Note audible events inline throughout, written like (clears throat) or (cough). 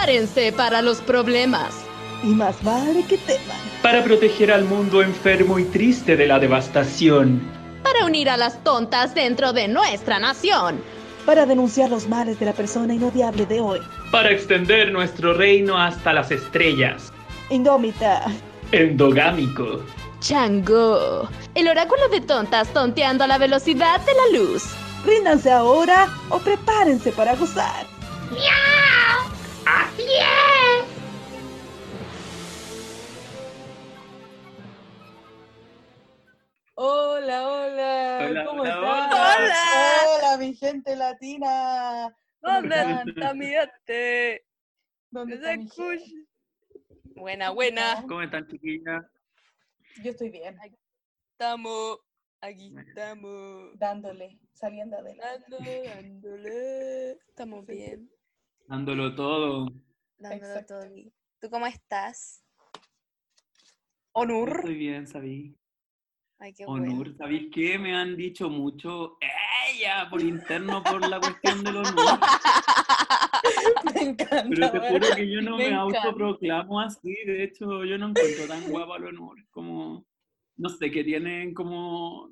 Prepárense para los problemas. Y más vale que teman. Para proteger al mundo enfermo y triste de la devastación. Para unir a las tontas dentro de nuestra nación. Para denunciar los males de la persona inodiable de hoy. Para extender nuestro reino hasta las estrellas. Indómita. Endogámico. Chango. El oráculo de tontas tonteando a la velocidad de la luz. Ríndanse ahora o prepárense para gozar. ¡Miau! ¡Así es! Hola, hola, Hola, ¿cómo hola, están? hola. Hola, mi gente latina. ¿Cómo ¿Dónde está mi gente? ¿Dónde ¿Se está mi escucha? gente? Buena, buena. ¿Cómo están, chiquillas? Yo estoy bien, Estamos, aquí estamos. dándole, saliendo adelante. Dándole, dándole. Estamos bien. Dándolo todo. Dándolo Exacto. todo. ¿Tú cómo estás? Onur. Estoy bien, sabí. Ay, qué bueno. Honor, ¿sabéis qué? Me han dicho mucho ella por interno por la cuestión del honor. (laughs) Me encanta. Pero te juro que yo no Me me, autoproclamo así. De hecho, yo no encuentro tan guapa el honor. Como, no sé, que tienen como.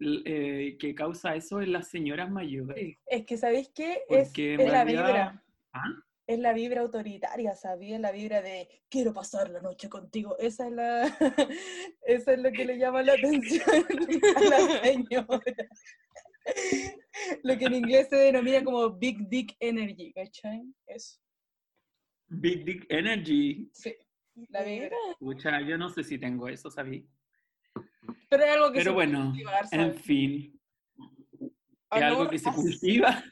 Eh, que causa eso en las señoras mayores. Es que, ¿sabéis qué? Es, es la vibra. ¿Ah? Es la vibra autoritaria, ¿sabía? La vibra de quiero pasar la noche contigo. Esa es la (laughs) esa es lo que le llama la atención (laughs) a la señora. Lo que en inglés se denomina como Big Dick Energy, ¿cachai? Eso. Big Dick Energy. Sí, la vibra. Pucha, yo no sé si tengo eso, ¿sabí? Pero es algo que Pero se bueno, cultivar, en fin. Es algo que se (laughs) cultiva.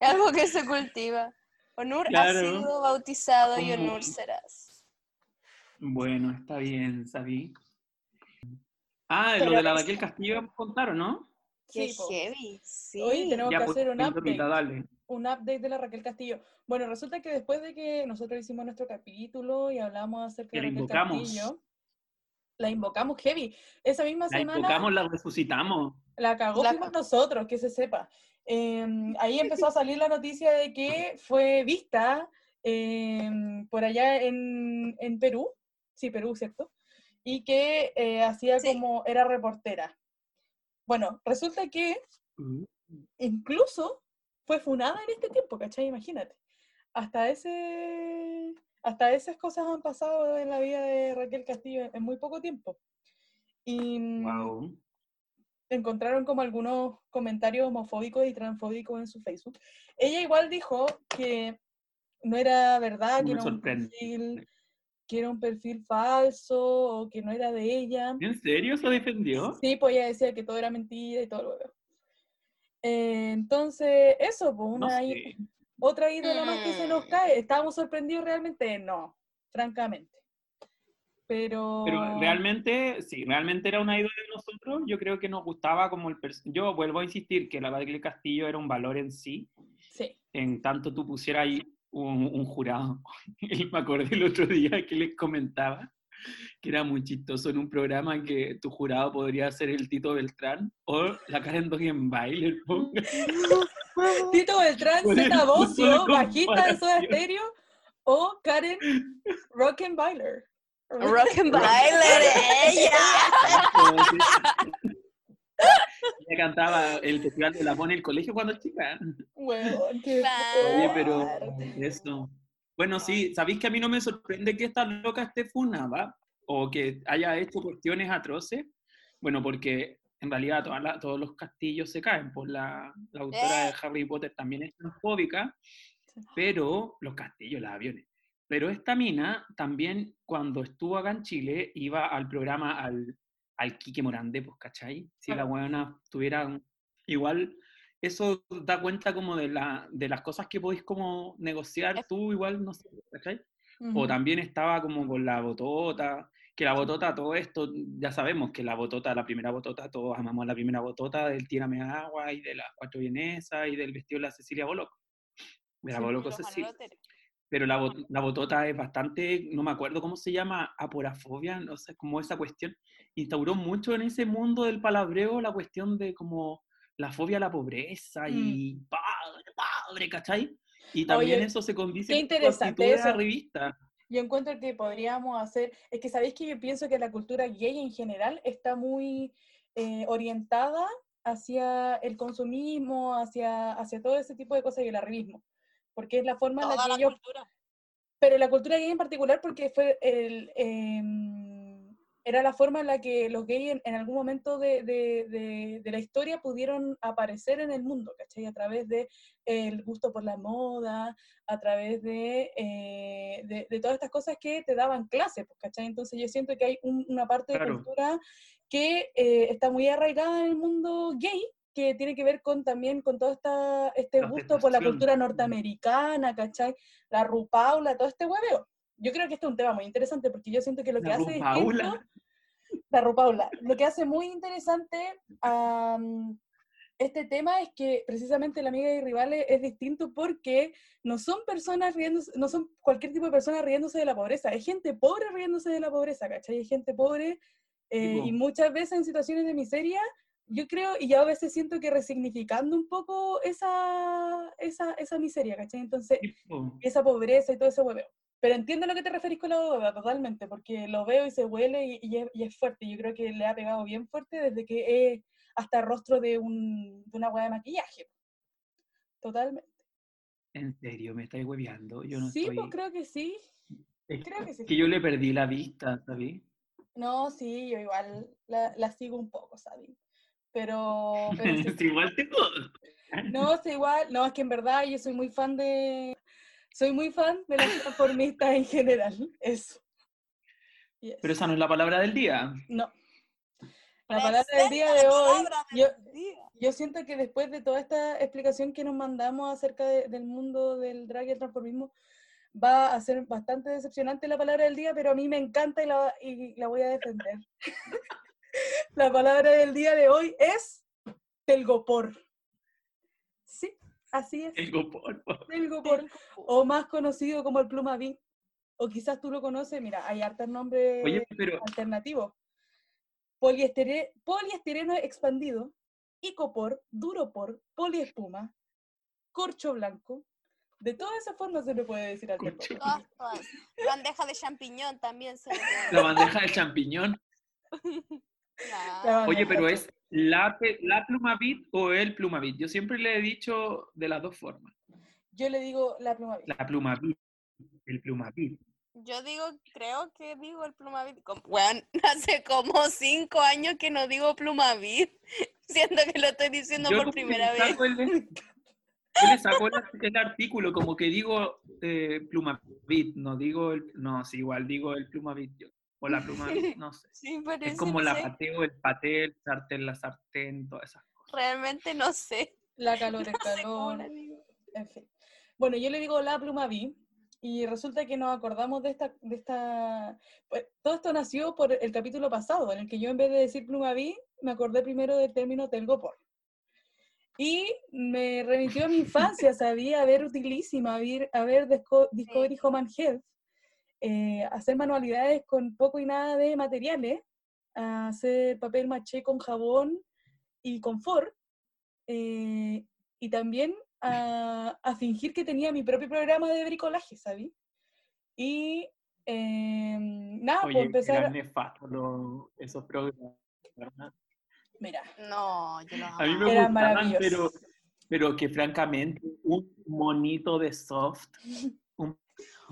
Es algo que se cultiva. Onur Claro. ha sido bautizado y Onur serás. Bueno, está bien, sabí. Ah, Pero lo de la Raquel Castillo vamos a contar, ¿o no? Qué Sí, heavy. Sí. Hoy tenemos Ya, que pues, hacer un update. Dale. un update de la Raquel Castillo. Bueno, resulta que después de que nosotros hicimos nuestro capítulo y hablamos acerca de la Raquel invocamos. Castillo, la invocamos heavy. Esa misma La semana invocamos, la resucitamos. la cagó La nosotros, que se sepa. Em, ahí empezó a salir la noticia de que fue vista em, por allá en, en Perú, sí, Perú, ¿cierto? Y que eh, hacía Sí. como, era reportera. Bueno, resulta que Uh, incluso fue funada en este tiempo, ¿cachai? Imagínate. Hasta ese. Hasta esas cosas han pasado en la vida de Raquel Castillo en muy poco tiempo. Y mm, wow. encontraron como algunos comentarios homofóbicos y transfóbicos en su Facebook. Ella igual dijo que no era verdad, No que era un perfil, que era un perfil falso o que no era de ella. ¿En serio se defendió? Sí, pues ella decía que todo era mentira y todo lo huevo. Eh, entonces, eso, pues No una sé. Otra ídola más que se nos Mm. cae. ¿Estábamos sorprendidos realmente? No, francamente. Pero, Pero realmente, sí, realmente era una ídola de nosotros. Yo creo que nos gustaba como el... Yo vuelvo a insistir que la Raquel Castillo era un valor en sí. sí, En tanto tú pusieras ahí un, un jurado. (laughs) Y me acordé el otro día que les comentaba que era muy chistoso en un programa que tu jurado podría ser el Tito Beltrán o la Karen Dogenbailer. (laughs) (laughs) (laughs) Tito Beltrán, Zeta una bajista de Soda. Stereo, o Karen Rockenbailer. Rock and Bailer, ella. (laughs) Ella cantaba el festival de la en el colegio cuando chica. Claro. Oye, pero eso. Bueno, sí, ¿sabéis que a mí no me sorprende que esta loca esté funada o que haya hecho cuestiones atroces? Bueno, porque en realidad todas las- todos los castillos se caen, pues la, la autora de Harry Potter también es transfóbica, pero los castillos, los aviones. Pero esta mina también, cuando estuvo acá en Chile, iba al programa al, al Quique Morandé, pues, ¿cachai? Si la buena tuviera... un- Igual, eso da cuenta como de, la, de las cosas que podéis como negociar tú, igual, no sé, ¿cachai? O Ujú. también estaba como con la botota, que la botota, todo esto, ya sabemos que la botota, la primera botota, todos amamos la primera botota del Tírame Agua y de las Cuatro Vienesas y del vestido de la Cecilia Boloco. De la Sí, Boloco Cecilia. Pero la, bot- la botota es bastante, no me acuerdo cómo se llama, aporafobia, no sé, como esa cuestión. Instauró mucho en ese mundo del palabreo la cuestión de como la fobia a la pobreza y Mm. padre, padre, ¿cachai? Y también Oye, eso se condice qué con interesante de la eso. revista. Yo encuentro que podríamos hacer, es que sabéis que yo pienso que la cultura gay en general está muy eh, orientada hacia el consumismo, hacia, hacia todo ese tipo de cosas y el arribismo, porque es la forma en la que la cultura. pero la cultura gay en particular porque fue el, em, era la forma en la que los gays en, en algún momento de, de- de- de la historia pudieron aparecer en el mundo, ¿cachai? A través de el gusto por la moda, a través de, eh, de, de todas estas cosas que te daban clase, pues, ¿cachai? Entonces yo siento que hay un- una parte de Claro. cultura que eh, está muy arraigada en el mundo gay, que tiene que ver con también con todo esta, este La gusto por la cultura norteamericana, ¿cachai? La rupaula, todo este hueveo. Yo creo que este es un tema muy interesante porque yo siento que lo que La hace rupaula. Lo que hace muy interesante este tema es que precisamente la amiga y rivales es distinto porque no son personas riéndose, no son cualquier tipo de persona riéndose de la pobreza, es gente pobre riéndose de la pobreza, ¿cachai? Es gente pobre eh, y muchas veces en situaciones de miseria, yo creo, y yo a veces siento que resignificando un poco esa, esa, esa miseria, ¿cachai? Entonces, esa pobreza y todo ese hueveo. Pero entiendo a lo que te referís con la hueva, totalmente, porque lo veo y se huele y, y es, y es fuerte. Yo creo que le ha pegado bien fuerte desde que es hasta el rostro de, un, de una hueá de maquillaje. Totalmente. En serio, me estáis hueveando. Yo no sí, estoy. pues creo que sí. Es creo que sí. que yo le perdí la vista, ¿sabí? No, sí, yo igual la, la sigo un poco, ¿sabes? Pero, pero (laughs) sí. Es igual te No, sí, igual, no, es que en verdad yo soy muy fan de, soy muy fan de las transformistas en general, eso. Yes. Pero esa no es la palabra del día. No. La palabra del día de hoy, yo, yo siento que después de toda esta explicación que nos mandamos acerca de- del mundo del drag y el transformismo, va a ser bastante decepcionante la palabra del día, pero a mí me encanta y la, y la voy a defender. (laughs) la palabra del día de hoy es telgopor. Sí, así es. Tengo polvo. Telgopor, o más conocido como el plumaví. O quizás tú lo conoces, mira, hay hartos nombres Oye, pero alternativos. Poliestere- poliestireno expandido, icopor, duropor, poliespuma, corcho blanco. De todas esas formas se le puede decir al Corcho. todas. Bandeja de champiñón también se le puede- la bandeja de champiñón. (laughs) Claro. Oye, pero es la, la plumavit o el plumavit. Yo siempre le he dicho de las dos formas. Yo le digo la plumaví. La plumavit. El plumavit. Yo digo, creo que digo el plumavit. Weón, (laughs) hace como cinco años que no digo plumavit. (laughs) Siento que lo estoy diciendo Yo por primera vez. saco el- (laughs) yo le saco el, el artículo, como que digo eh, plumavit, no digo el, no, sí, igual digo el plumavit yo, o la plumavit, no sé. Sí, Es como no la sé. pateo, el paté, el sartén, la sartén, todas esas cosas. Realmente no sé. La (laughs) calor, No calor. En fin. Bueno, yo le digo la plumaví y resulta que nos acordamos de esta, de esta... pues, todo esto nació por el capítulo pasado, en el que yo en vez de decir plumaví, me acordé primero del término telgopor. Y me remitió a mi infancia, sabía, a ver Utilísima, a ver, a ver Disco- Discovery Home and Health, eh, hacer manualidades con poco y nada de materiales, a hacer papel maché con jabón y confort, eh, y también a, a fingir que tenía mi propio programa de bricolaje, ¿sabí? Y em, nada, pues Oye, empezar, eran nefastos los- esos programas, ¿verdad? mira, No, yo lo A mí me Eran gustaban, pero, pero que francamente un monito de soft, (laughs)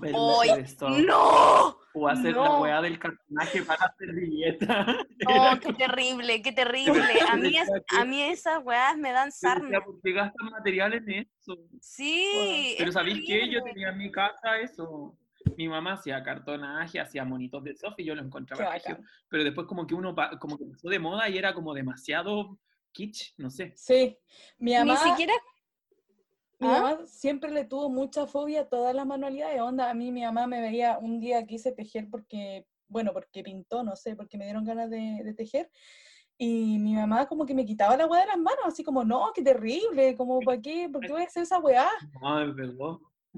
un peluche ¡Ay, de soft, ¡No! o hacer la no. weá del cartonaje para hacer servilleta. (laughs) No, qué terrible, qué terrible. A mí, es- a mí esas weas me dan sarna. ¿Por qué gastan material en eso? Sí. Pero ¿sabéis qué? Yo tenía en mi casa eso. Mi mamá hacía cartonaje, hacía monitos de soft y yo lo encontraba. Pero después como que uno como que pasó de moda y era como demasiado kitsch, no sé. Sí, mi Ni mamá, siquiera. Mi ¿Ah? mamá siempre le tuvo mucha fobia a todas las manualidades, onda, a mí mi mamá me veía, un día quise tejer porque, bueno, porque pintó, no sé, porque me dieron ganas de, de tejer, y mi mamá como que me quitaba la weá de las manos, así como, no, qué terrible, como, ¿para qué? ¿Por qué voy a hacer esa weá?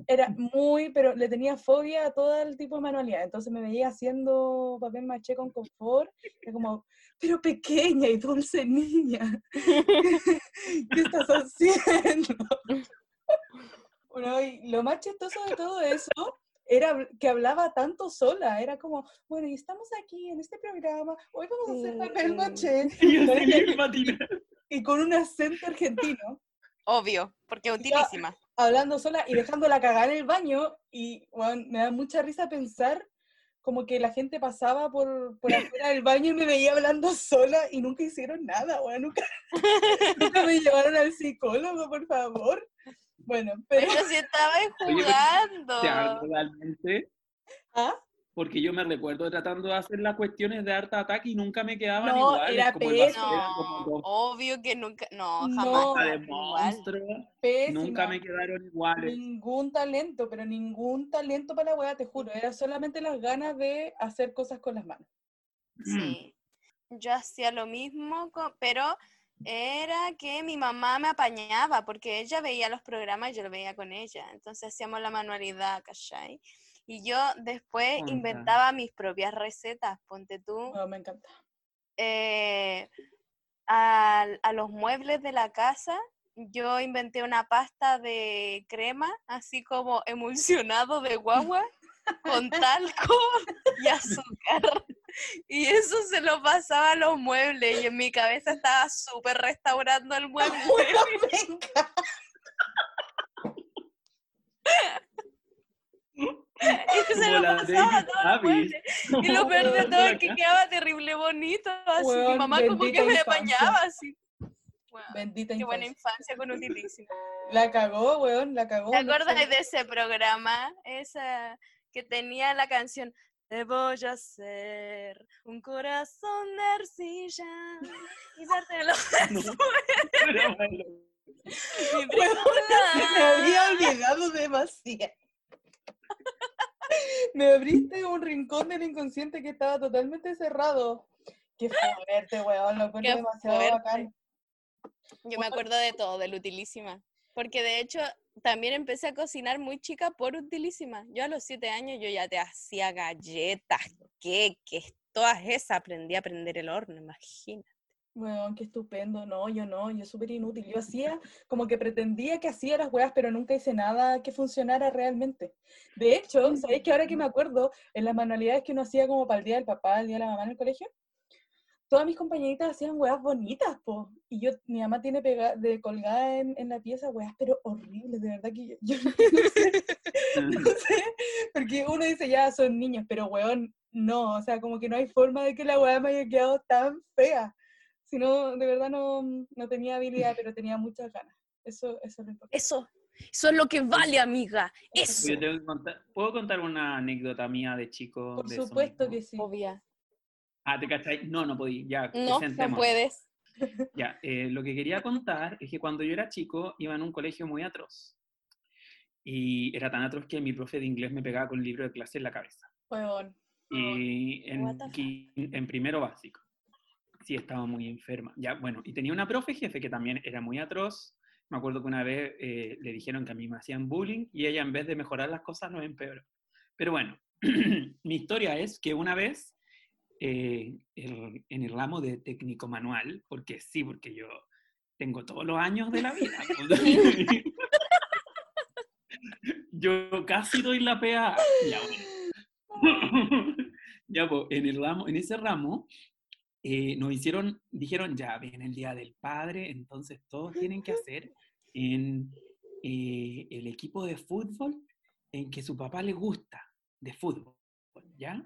Era muy, pero le tenía fobia a todo el tipo de manualidad. Entonces me veía haciendo papel maché con confort. Y como, pero pequeña y dulce niña. (laughs) ¿Qué estás haciendo? Bueno, y lo más chistoso de todo eso era que hablaba tanto sola. Era como, bueno, y estamos aquí en este programa. Hoy vamos a hacer papel Mm. maché. Y con un acento argentino. Obvio, porque es utilísima. hablando sola y dejándola cagar en el baño y weón, me da mucha risa pensar como que la gente pasaba por, por (laughs) afuera del baño y me veía hablando sola y nunca hicieron nada, weón, nunca, (laughs) nunca me llevaron al psicólogo, por favor. Bueno, pero... Pero si estaba Oye, jugando. O sea, realmente, ¿Ah? porque yo me recuerdo tratando de hacer las cuestiones de Art Attack y nunca me quedaban No, iguales. era como el No, obvio que nunca. No, No. jamás. hojas de monstruo. Nunca me quedaron iguales. Ningún talento, pero ningún talento para la weá, te juro. Era solamente las ganas de hacer cosas con las manos. Sí. Yo hacía lo mismo, pero era que mi mamá me apañaba porque ella veía los programas y yo lo veía con ella. Entonces hacíamos la manualidad, ¿cachai? Y yo después inventaba mis propias recetas. Ponte tú, Bueno, me encanta. eh, al- a, los muebles de la casa, yo inventé una pasta de crema, así como (laughs) emulsionado de guagua, con talco y (laughs) azúcar. Y eso se lo pasaba a los muebles y en mi cabeza estaba súper restaurando el mueble. (laughs) Y que se lo pasaba a todos los muebles. Y lo peor de (laughs) todo es que quedaba terrible bonito. Así, mi mamá como que me apañaba así. Weón, Bendita qué buena infancia. con utilísima. La cagó, weón, la cagó. ¿Te no sé. acuerdas de ese programa? Esa que tenía la canción Te voy a hacer un corazón de arcilla y darte los (laughs) No, (laughs) Me había olvidado demasiado. (laughs) Me abriste un rincón del inconsciente que estaba totalmente cerrado. Qué fuerte, weón, lo encuentro demasiado fuerte. bacán. Yo me acuerdo de todo, del Utilísima. Porque de hecho también empecé a cocinar muy chica por Utilísima. Yo a los siete años yo ya te hacía galletas, queques, todas esas. Aprendí a prender el horno, imagina. Weón, qué estupendo. No, yo no, yo súper inútil. Yo hacía como que pretendía que hacía las weas, pero nunca hice nada que funcionara realmente. De hecho, ¿sabéis que ahora que me acuerdo, en las manualidades que uno hacía como para el día del papá, el día de la mamá en el colegio, todas mis compañeritas hacían weas bonitas, po. Y yo, mi mamá tiene pega de colgada en, en la pieza weas, pero horribles, de verdad que yo, yo no sé, (laughs) no (laughs) sé, porque uno dice ya son niños, pero weón, no, o sea, como que no hay forma de que la wea me haya quedado tan fea. Si no, de verdad no, no tenía habilidad, pero tenía muchas ganas. Eso, eso es lo importante. Eso, eso es lo que vale, amiga. Eso. Yo tengo que contar- ¿Puedo contar una anécdota mía de chico? Por de supuesto que sí. Obvia. Ah, ¿te cachai? No, no podí. Ya, No, no puedes. (laughs) Ya, eh, lo que quería contar es que cuando yo era chico iba en un colegio muy atroz. Y era tan atroz que mi profe de inglés me pegaba con el libro de clase en la cabeza. Weón. Y en, en primero básico. Sí, estaba muy enferma. Ya, bueno, y tenía una profe jefe que también era muy atroz. Me acuerdo que una vez eh, le dijeron que a mí me hacían bullying y ella en vez de mejorar las cosas lo empeoró. Pero bueno, (clears throat) mi historia es que una vez eh, el- en el ramo de técnico manual, porque sí, porque yo tengo todos los años de la vida. (laughs) pues, (laughs) yo casi doy la PA. Ya, bueno. (laughs) ya, pues, en, el ramo, en ese ramo eh, nos hicieron, dijeron, ya, viene el Día del Padre, entonces todos tienen que hacer en eh, el equipo de fútbol en que su papá le gusta de fútbol, ¿ya?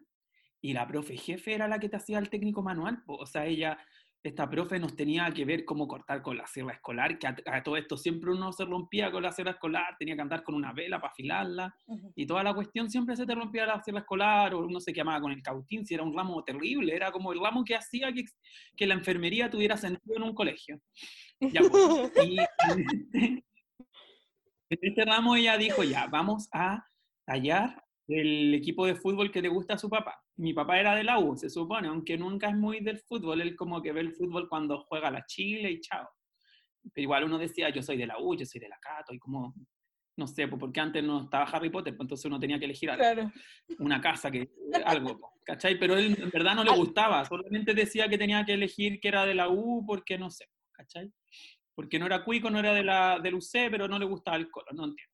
Y la profe jefe era la que te hacía el técnico manual, o sea, ella, esta profe nos tenía que ver cómo cortar con la sierra escolar, que a, a todo esto siempre uno se rompía con la sierra escolar, tenía que andar con una vela para afilarla, Ujú. y toda la cuestión siempre se te rompía la sierra escolar, o uno se quemaba con el cautín, si era un ramo terrible, era como el ramo que hacía que, que la enfermería tuviera sentido en un colegio. Ya, pues, (laughs) y este, en este ramo ella dijo, ya, vamos a tallar el equipo de fútbol que le gusta a su papá. Mi papá era de la U, se supone, aunque nunca es muy del fútbol, él como que ve el fútbol cuando juega la Chile y chao. Pero igual uno decía, yo soy de la U, yo soy de la Cato, y como, no sé, pues porque antes no estaba Harry Potter, pues entonces uno tenía que elegir algo Claro. una casa, que algo, po, ¿cachai? Pero él en verdad no le gustaba, solamente decía que tenía que elegir que era de la U porque no sé, ¿cachai? Porque no era cuico, no era de la, del UC, pero no le gustaba el colo, no entiendo.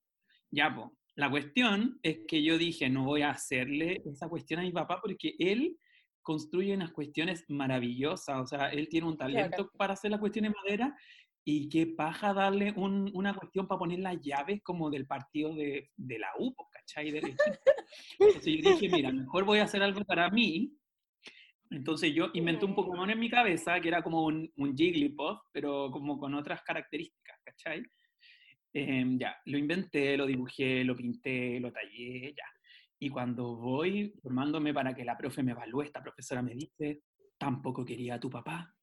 Ya, pues, la cuestión es que yo dije, no voy a hacerle esa cuestión a mi papá porque él construye unas cuestiones maravillosas, o sea, él tiene un talento para hacer las cuestiones de madera y qué paja darle un- una cuestión para poner las llaves como del partido de, de la U, pues, ¿cachai? Equipo. (laughs) Entonces yo dije, mira, mejor voy a hacer algo para mí. Entonces yo inventé un Pokémon en mi cabeza que era como un, un Jigglypuff, pero como con otras características, ¿cachai? Em, ya, lo inventé, lo dibujé, lo pinté, lo tallé, ya. Y cuando voy formándome para que la profe me evalúe, esta profesora me dice, tampoco quería a tu papá.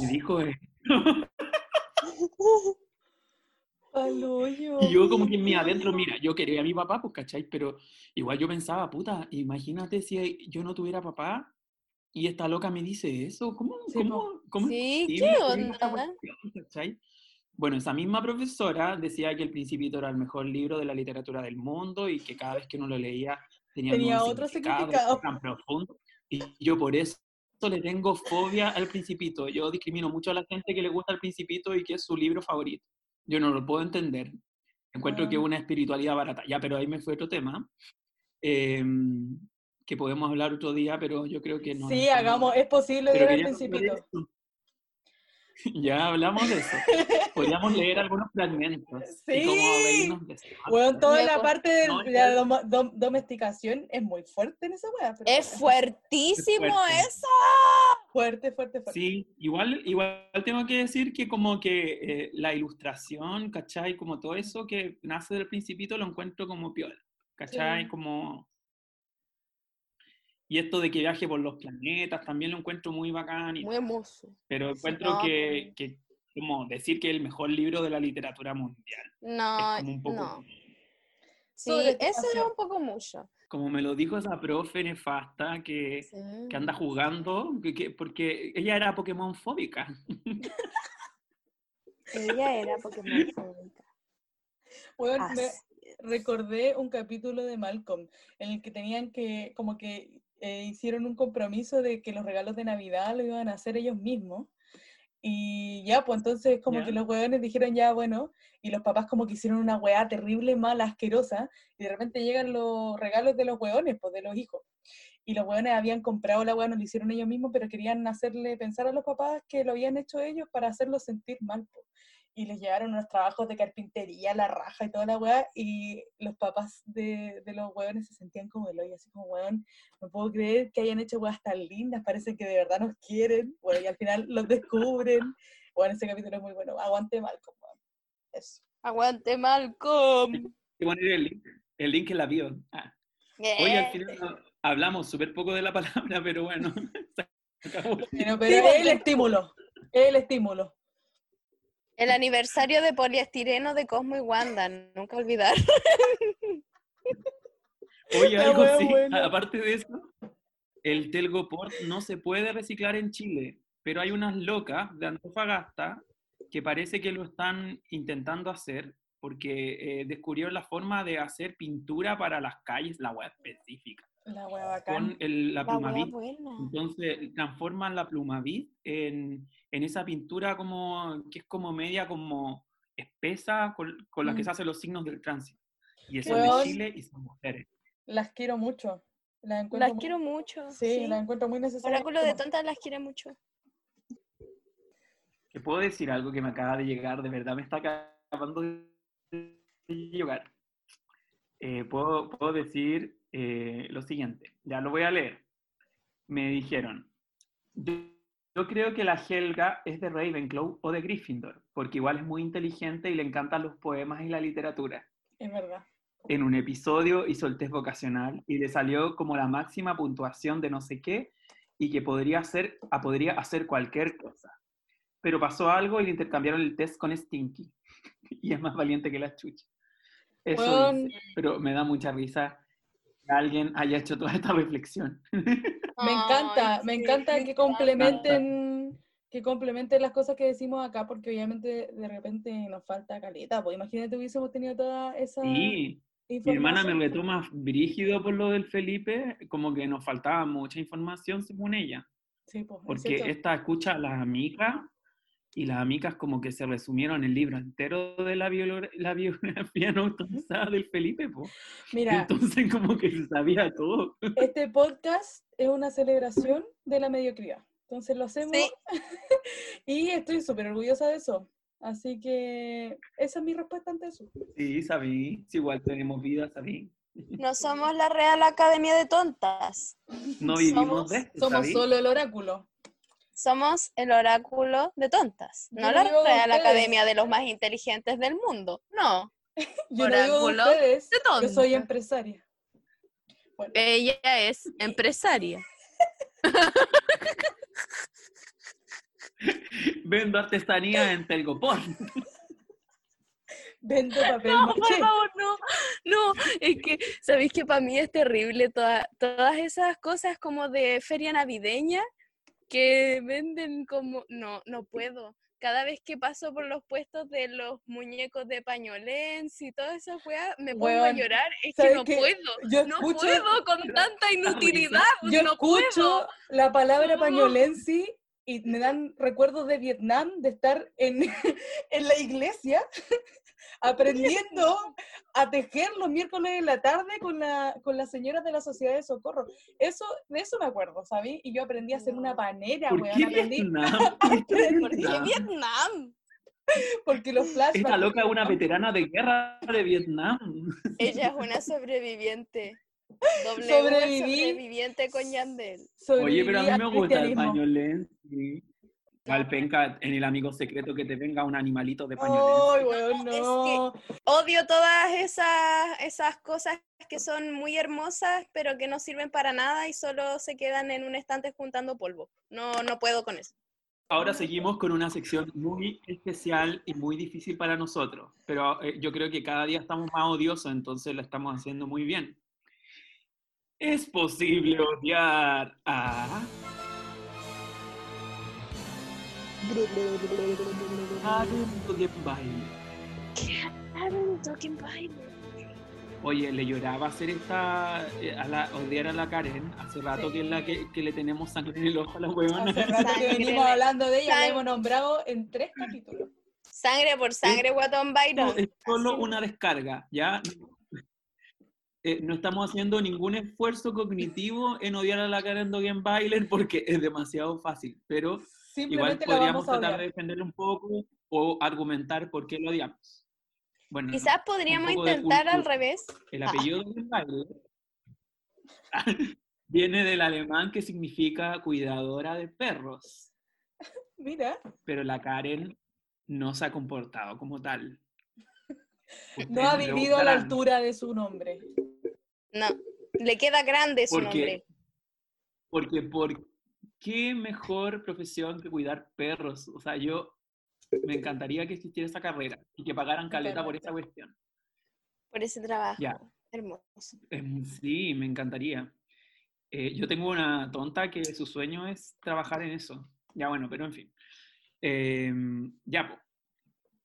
Me dijo, eh, (laughs) Al hoyo. Y yo como que en mi adentro, mira, yo quería a mi papá, pues, ¿cachai? Pero igual yo pensaba, puta, imagínate si yo no tuviera papá y esta loca me dice eso, ¿cómo, Sí, cómo, cómo Sí, ¿qué onda? cuestión, ¿cachai? Bueno, esa misma profesora decía que El Principito era el mejor libro de la literatura del mundo y que cada vez que uno lo leía tenía, Tenía otro significado significado. tan profundo. Y yo por eso le tengo fobia al Principito. Yo discrimino mucho a la gente que le gusta El Principito y que es su libro favorito. Yo no lo puedo entender. Encuentro que es Ah. una espiritualidad barata. Ya, pero ahí me fue otro tema. em, que podemos hablar otro día, pero yo creo que no. sí, hagamos, es posible ver el principito. (laughs) Ya hablamos de eso. Podríamos leer algunos fragmentos. Y como Sí. Bueno, toda la parte de No, la doma- dom- domesticación es muy fuerte en esa pero Es fuertísimo fuerte. eso. Fuerte, fuerte, fuerte. Sí, igual, igual tengo que decir que como que eh, la ilustración, ¿cachai? Como todo eso que nace del principito lo encuentro como piola, ¿cachai? Sí. Como... Y esto de que viaje por los planetas también lo encuentro muy bacán, y- Muy hermoso. pero encuentro no, que, que como decir que es el mejor libro de la literatura mundial. No, es como un poco... no. Sí, eso era un poco mucho. Como me lo dijo esa profe nefasta que, Sí. que anda jugando, que- que- porque ella era Pokémon fóbica. (laughs) Ella era Pokémon fóbica. Bueno, me- recordé un capítulo de Malcolm en el que tenían que, como que eh, hicieron un compromiso de que los regalos de Navidad lo iban a hacer ellos mismos. Y ya, pues entonces como que los hueones dijeron ya, bueno, y los papás como que hicieron una weá terrible, mala, asquerosa, y de repente llegan los regalos de los hueones, pues de los hijos. Y los hueones habían comprado la weá, no lo hicieron ellos mismos, pero querían hacerle pensar a los papás que lo habían hecho ellos para hacerlos sentir mal. pues y les llevaron unos trabajos de carpintería, la raja y toda la weá, y los papás de, de los weones se sentían como el hoyo, así como, weón, no puedo creer que hayan hecho weas tan lindas, parece que de verdad nos quieren, bueno, y al final los descubren, bueno, ese capítulo es muy bueno, aguante Malcolm, weón. Eso. Aguante Malcolm. Que poner el link, el link en la bio. Ah. Oye, al final hablamos súper poco de la palabra, pero bueno. (laughs) pero es el estímulo, es el estímulo. El aniversario de poliestireno de Cosmo y Wanda, nunca olvidar. Oye, algo wea sí, buena. aparte de eso, el telgoport no se puede reciclar en Chile, pero hay unas locas de Antofagasta que parece que lo están intentando hacer porque eh, descubrieron la forma de hacer pintura para las calles, la web específica, La bacán. con el- la La buena. Entonces transforman la plumavit en, en esa pintura como que es como media como espesa con, con la que Mm. se hacen los signos del tránsito. Y eso es de Chile y son mujeres. Las quiero mucho. Las encuentro Las mu- quiero mucho. Sí, Sí, las encuentro muy necesarias. Oráculo de tontas las quiere mucho. ¿Te puedo decir algo que me acaba de llegar? De verdad me está acabando de llegar. Eh, puedo, puedo decir eh, lo siguiente. Ya lo voy a leer. Me dijeron, yo, yo creo que la Helga es de Ravenclaw o de Gryffindor, porque igual es muy inteligente y le encantan los poemas y la literatura. Es verdad. En un episodio hizo el test vocacional y le salió como la máxima puntuación de no sé qué y que podría hacer, a- podría hacer cualquier cosa. Pero pasó algo y le intercambiaron el test con Stinky. (laughs) Y es más valiente que la chucha. Eso dice, pero me da mucha risa alguien haya hecho toda esta reflexión. (laughs) Me encanta, Ay, me sí, encanta me que encanta. complementen, que complementen las cosas que decimos acá, porque obviamente de repente nos falta caleta. Pues imagínate hubiésemos tenido toda esa Sí, mi hermana me retó más brígido por lo del Felipe, como que nos faltaba mucha información según ella. Sí, pues, es Porque cierto. esta escucha a las amigas y las amigas como que se resumieron el libro entero de la, la biografía no autorizada del Felipe, po. Mira, Entonces como que se sabía todo. este podcast es una celebración de la mediocridad. Entonces lo hacemos Sí. (laughs) y estoy súper orgullosa de eso. Así que esa es mi respuesta ante eso. Sí, sabí. Sí, igual tenemos vida, sabí. No somos la Real Academia de Tontas. No vivimos Somos- de esto, Somos sabí. solo el oráculo. Somos el oráculo de tontas, no la Real. Academia de los más inteligentes del mundo. No, (laughs) Yo no digo de Oráculo ustedes, de yo soy empresaria. Bueno, ella es (laughs) empresaria. Vendo artesanía en Telgopor. (laughs) vendo papel No, por favor, no, no, es que, ¿sabéis que para mí es terrible toda- todas esas cosas como de feria navideña que venden como, no, no puedo. Cada vez que paso por los puestos de los muñecos de pañolens y todas esas weas, me pongo a Weón, llorar. Es que ¿sabes no puedo. Yo No escucho, puedo con tanta (laughs) inutilidad. yo no escucho puedo. la palabra No. pañolensi y me dan recuerdos de Vietnam, de estar en, (laughs) en la iglesia aprendiendo a tejer los miércoles en la tarde con, la, con las señoras de la Sociedad de Socorro. Eso, de eso me acuerdo, ¿sabí? Y yo aprendí a hacer una No. panera, ¿Por weón, qué aprendí Vietnam? (laughs) ¿Por qué ¿Por qué Vietnam? Vietnam? porque los flashbacks... Esta loca es de una veterana de guerra de Vietnam. Ella es una sobreviviente. (laughs) Doble sobreviviente con Yandel. Oye, pero a mí me gusta el pañolén. Sí. Al penca en el amigo secreto que te venga un animalito de pañolén. Ay, weón, Es que- no. Odio todas esas, esas cosas que son muy hermosas, pero que no sirven para nada y solo se quedan en un estante juntando polvo. No, no puedo con eso. Ahora seguimos con una sección muy especial y muy difícil para nosotros, pero eh, yo creo que cada día estamos más odiosos, entonces lo estamos haciendo muy bien. ¿Es posible odiar a... Karen Dogenbaile? Oye, le lloraba hacer esta, eh, a la, odiar a la Karen, hace rato Sí. que es la que, que le tenemos sangre en el ojo a la huevona. Hace rato que Sangre venimos hablando de ella, la hemos nombrado en tres capítulos. Sangre por sangre, Guatón Byron. No, es solo Así. una descarga, ¿ya? Eh, no estamos haciendo ningún esfuerzo cognitivo en odiar a la Karen Dogenbailer porque es demasiado fácil, pero igual podríamos vamos a tratar de defenderlo un poco o argumentar por qué lo odiamos. Bueno, no, Quizás podríamos intentar al revés. el Ah. apellido Dogenbailer (laughs) viene del alemán que significa cuidadora de perros, (laughs) Mira, pero la Karen no se ha comportado como tal. no ha Ustedes vivido a la altura de su nombre. No, le queda grande su ¿Por qué? nombre. Porque, ¿por qué mejor profesión que cuidar perros? O sea, yo me encantaría que existiera esa carrera y que pagaran caleta por esa cuestión. Por ese trabajo. Ya. Hermoso. Sí, me encantaría. Eh, yo tengo una tonta que su sueño es trabajar en eso. Ya bueno, pero en fin. Em, ya, po.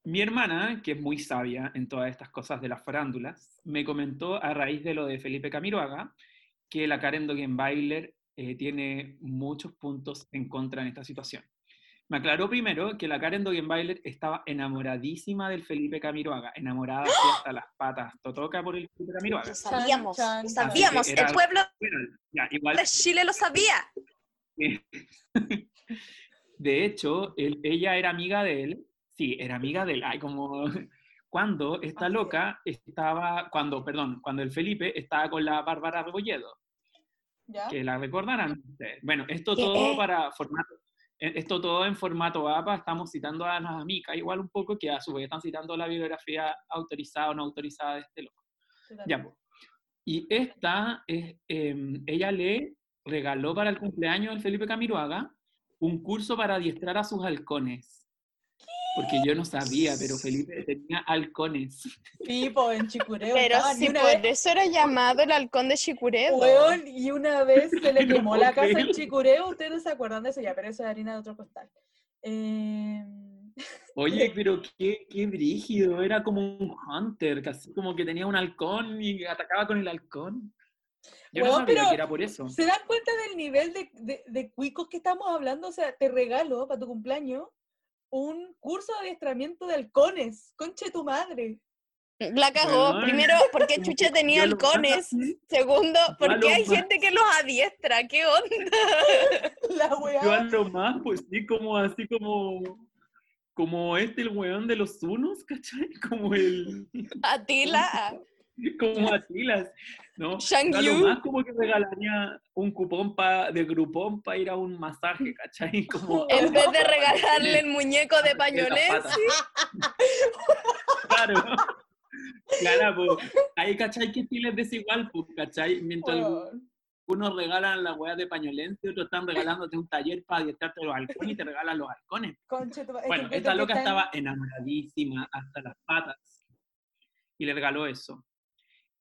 Mi hermana, que es muy sabia en todas estas cosas de las farándulas, me comentó a raíz de lo de Felipe Camiroaga que la Karen Dogenbailer eh, tiene muchos puntos en contra en esta situación. Me aclaró primero que la Karen Dogenbailer estaba enamoradísima del Felipe Camiroaga, enamorada así hasta las patas, totoca por el Felipe Camiroaga. Lo sabíamos, lo sabíamos. El pueblo Bueno, ya, igual de Chile lo sabía. (laughs) De hecho, él- ella era amiga de él. Sí, era amiga de él. Ay, como (laughs) cuando esta Así loca estaba, cuando, perdón, cuando el Felipe estaba con la Bárbara Rebolledo, ¿Ya? que la recordarán. Bueno, esto todo para formato, eh, esto todo en formato APA, estamos citando a las amigas, igual un poco que a su vez están citando la bibliografía autorizada o no autorizada de este loco. Ya, pues. Y esta, es, em, ella le regaló para el cumpleaños del Felipe Camiroaga un curso para adiestrar a sus halcones. Porque yo no sabía, pero Felipe tenía halcones. Tipo, en Chicureo. Pero y si por vez, eso era llamado el halcón de Chicuredo. weón, y una vez se le (laughs) No quemó la casa en. Chicureo, ustedes no se acuerdan de eso ya, pero eso es harina de otro costal. Eh, Oye, (laughs) pero qué, qué brígido, era como un hunter, casi como que tenía un halcón y atacaba con el halcón. Yo no sabía pero que era por eso. ¿Se dan cuenta del nivel de, de, de cuicos que estamos hablando? O sea, te regalo para tu cumpleaños un curso de adiestramiento de halcones. Conche tu madre. La cagó. Weón. Primero, porque Chucha tenía halcones. Segundo, porque hay más- gente que los adiestra. ¿Qué onda? (laughs) La Yo a weá. lo más, pues sí, como así como. Como este, el weón de los unos, ¿cachai? (laughs) Como el. Atila. (laughs) Como Atilas, ¿no? Shang a lo más como que regalaría un cupón pa, de grupón para ir a un masaje, ¿cachai? (laughs) Como, En (laughs) vez de regalarle el muñeco de pañolense. claro. Claro, pues, ahí, ¿cachai? Que estilo es desigual, pues, ¿cachai? Mientras Weón. algunos regalan la weá de pañolense, otros están regalándote un taller para adiestrarte los halcones y te regalan los halcones. Conche Bueno, esta loca estaba enamoradísima hasta las patas y le regaló eso.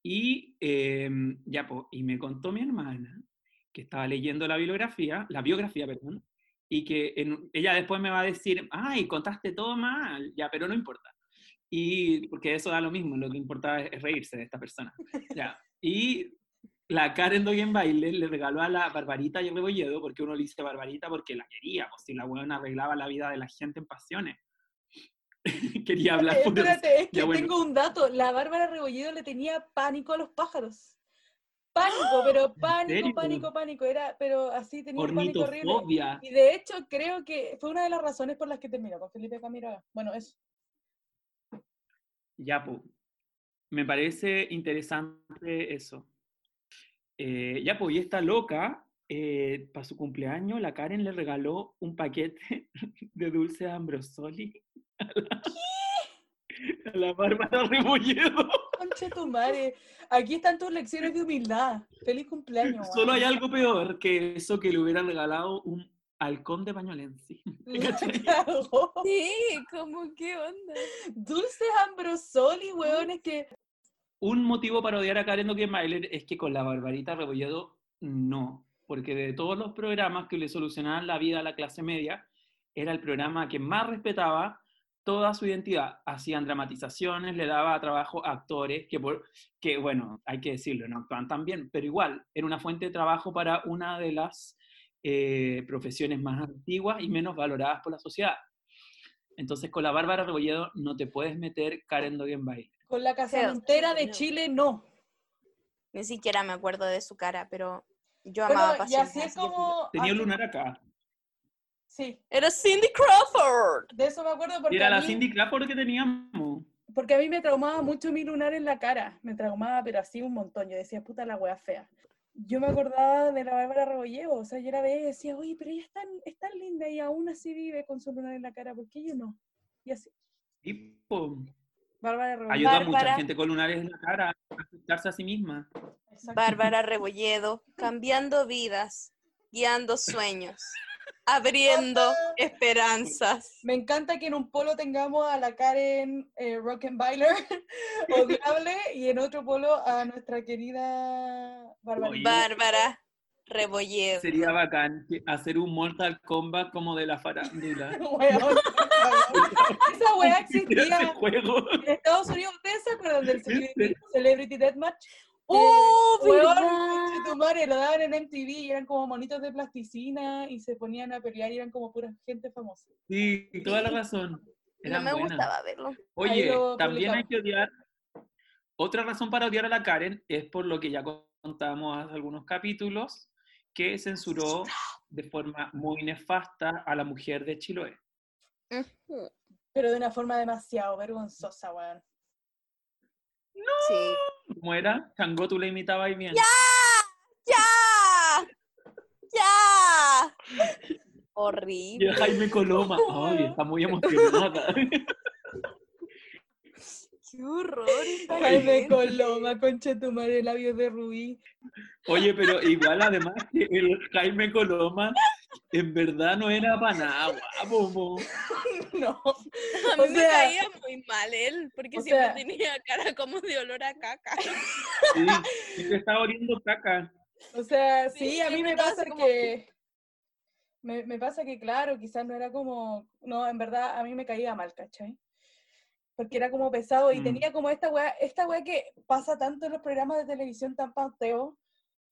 Y em, ya, pues, y me contó mi hermana que estaba leyendo la bibliografía, la biografía, perdón, y que en- ella después me va a decir, ay, contaste todo mal, ya, pero no importa. Y porque eso da lo mismo, lo que importa es, es reírse de esta persona. Ya. (laughs) Y la Karen Doyen Baile le regaló a la Barbarita y Rebolledo, porque uno le dice Barbarita porque la quería, pues si la buena arreglaba la vida de la gente en pasiones. (laughs) Quería hablar por. Espérate, es que Ya, bueno. tengo un dato. La Bárbara Rebolledo le tenía pánico a los pájaros. Pánico, pero pánico, pánico, pánico. Era, pero así tenía un pánico horrible. Y de hecho, creo que fue una de las razones por las que terminó con Felipe Camiroaga. Bueno, eso. Ya, pues. Me parece interesante eso. Eh, ya, pues, y esta loca, para su cumpleaños, la Karen le regaló un paquete (laughs) de dulce Ambrosoli (laughs) a la, a la Bárbara Rebolledo. Conche tu madre. Aquí están tus lecciones de humildad. Feliz cumpleaños. Solo hay algo peor que eso que le hubieran regalado un halcón de (laughs) cagó. Sí, como qué onda. Dulces Ambrosoli, weón, es que Un motivo para odiar a Karen Dockenbailer es que con la Barbarita Rebolledo no, porque de todos los programas que le solucionaban la vida a la clase media, era el programa que más respetaba toda su identidad. Hacían dramatizaciones, le daba trabajo a actores, que, por, que bueno, hay que decirlo, no actúan tan bien, pero igual, era una fuente de trabajo para una de las eh, profesiones más antiguas y menos valoradas por la sociedad. Entonces, con la Bárbara Rebolledo no te puedes meter Karen Dockenbailer. con la casamentera de no. Chile no. Ni siquiera me acuerdo de su cara, pero yo Bueno, amaba y así es como. Tenía lunar acá. Sí, Era Cindy Crawford. de eso me acuerdo porque. Era la mí- Cindy Crawford que teníamos. Porque a mí me traumaba mucho mi lunar en la cara. Me traumaba, pero así un montón. Yo decía, puta la wea fea. Yo me acordaba de la Bárbara Rebolledo. O sea, yo la veía y decía, oye, pero ella es tan, es tan linda y aún así vive con su lunar en la cara. ¿Por qué yo no? Y así. Y, po, Bárbara Rebolledo. ayuda a mucha gente con lunares en la cara a aceptarse a sí misma. Bárbara Rebolledo, cambiando vidas, guiando sueños, abriendo esperanzas. Me encanta que en un polo tengamos a la Karen eh, Rockenbailer, (laughs) odiable, y en otro polo a nuestra querida Bárbara. Oye. Bárbara Rebolledo. Sería bacán hacer un Mortal Kombat como de la farándula. (laughs) Weón. Esa weá (laughs) existía en Estados Unidos. ¿Ustedes se acuerdan del Celebrity, Celebrity Deathmatch? ¡Oh, Eh, weón, tu madre, lo daban en MTV y eran como monitos de plasticina y se ponían a pelear y eran como pura gente famosa. Sí, toda la razón. No me buenas. gustaba verlo. Oye, también hay que odiar. Otra razón para odiar a la Karen es por lo que ya contábamos hace algunos capítulos, que censuró de forma muy nefasta a la mujer de Chiloé. Pero de una forma demasiado vergonzosa, weón. Sí. ¿Cómo era? Chango, tú le imitabas y bien. ¡Ya! ¡Ya! Y Horrible. el Jaime Coloma. Ay, está muy emocionada. ¡Qué horror! Jaime. Coloma, concha tu madre, labios de rubí. Oye, pero igual además que el Jaime Coloma en verdad no era para nada guapo. No. A mí O me sea- caía muy mal él, porque siempre sea- tenía cara como de olor a caca. Sí, y te estaba oliendo caca. O sea, Sí, sí, a mí siempre me pasa como- que. Me, me pasa que, claro, quizás no era como. No, en verdad, a mí me caía mal, ¿cachai? Porque era como pesado y Mm. tenía como esta weá, esta weá que pasa tanto en los programas de televisión tan pauteo,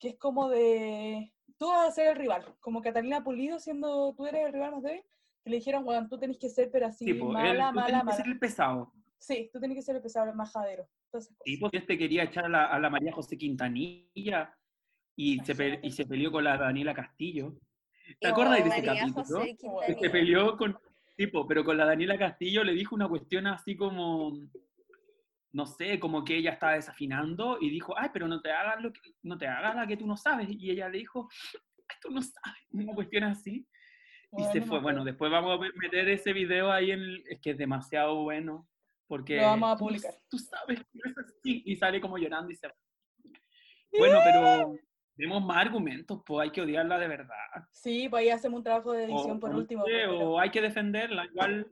que es como de. Tú vas a ser el rival, como Catalina Pulido siendo tú eres el rival más débil. Que le dijeron, weón, tú tenés que ser, pero así, Sí, po, él- mala, tú mala, tenés que mala. ser el pesado. Sí, tú tenés que ser el pesado, el majadero. Cosas. porque este quería echar a la, a la María José Quintanilla y se, pe- y se peleó con la Daniela Castillo. ¿Te acuerdas de ese María capítulo? José Que se peleó con, tipo, pero con la Daniela Castillo le dijo una cuestión así como, no sé, como que ella estaba desafinando y dijo, ay, pero no te hagas lo que, no te hagas la que tú no sabes. Y ella le dijo, "Ay, tú no sabes, una cuestión así. Y se fue. Bueno, después vamos a meter ese video ahí en el- es que es demasiado bueno. Porque Lo vamos a publicar. Tú, sabes que es así. Y sale como llorando y se va. Bueno, pero tenemos más argumentos, pues hay que odiarla de verdad. Sí, pues ahí hacemos un trabajo de edición O, por o último. pues, pero o hay que defenderla. Igual